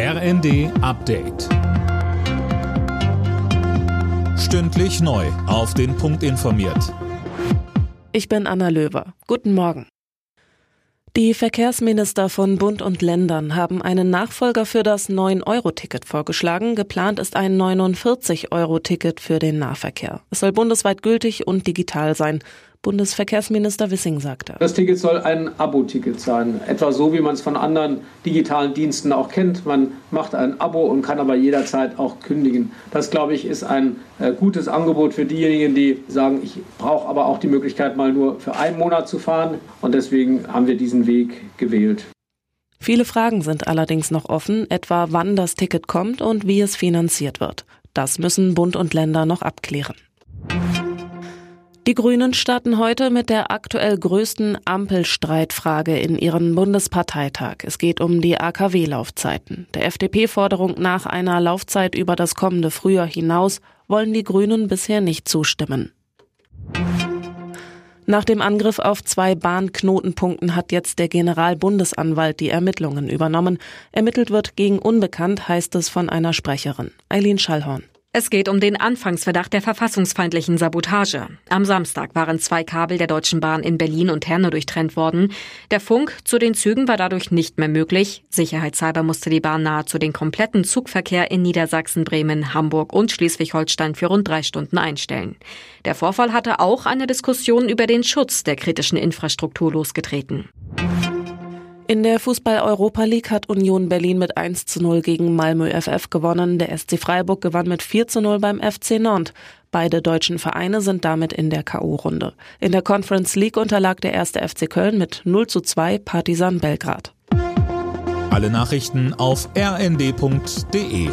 RND Update. Stündlich neu. Auf den Punkt informiert. Ich bin Anna Löwer. Guten Morgen. Die Verkehrsminister von Bund und Ländern haben einen Nachfolger für das 9-Euro-Ticket vorgeschlagen. Geplant ist ein 49-Euro-Ticket für den Nahverkehr. Es soll bundesweit gültig und digital sein. Bundesverkehrsminister Wissing sagte. Das Ticket soll ein Abo-Ticket sein, etwa so, wie man es von anderen digitalen Diensten auch kennt. Man macht ein Abo und kann aber jederzeit auch kündigen. Das, glaube ich, ist ein äh, gutes Angebot für diejenigen, die sagen, ich brauche aber auch die Möglichkeit, mal nur für einen Monat zu fahren. Und deswegen haben wir diesen Weg gewählt. Viele Fragen sind allerdings noch offen, etwa wann das Ticket kommt und wie es finanziert wird. Das müssen Bund und Länder noch abklären. Die Grünen starten heute mit der aktuell größten Ampelstreitfrage in ihren Bundesparteitag. Es geht um die AKW-Laufzeiten. Der FDP-Forderung nach einer Laufzeit über das kommende Frühjahr hinaus wollen die Grünen bisher nicht zustimmen. Nach dem Angriff auf zwei Bahnknotenpunkten hat jetzt der Generalbundesanwalt die Ermittlungen übernommen. Ermittelt wird gegen Unbekannt, heißt es von einer Sprecherin. Eileen Schallhorn. Es geht um den Anfangsverdacht der verfassungsfeindlichen Sabotage. Am Samstag waren zwei Kabel der Deutschen Bahn in Berlin und Herne durchtrennt worden. Der Funk zu den Zügen war dadurch nicht mehr möglich. Sicherheitshalber musste die Bahn nahezu den kompletten Zugverkehr in Niedersachsen, Bremen, Hamburg und Schleswig-Holstein für rund drei Stunden einstellen. Der Vorfall hatte auch eine Diskussion über den Schutz der kritischen Infrastruktur losgetreten. In der Fußball-Europa League hat Union Berlin mit 1 zu 0 gegen Malmö FF gewonnen. Der SC Freiburg gewann mit 4 zu 0 beim FC Nantes. Beide deutschen Vereine sind damit in der K.O.-Runde. In der Conference League unterlag der erste FC Köln mit 0 zu 2 Partisan Belgrad. Alle Nachrichten auf rnd.de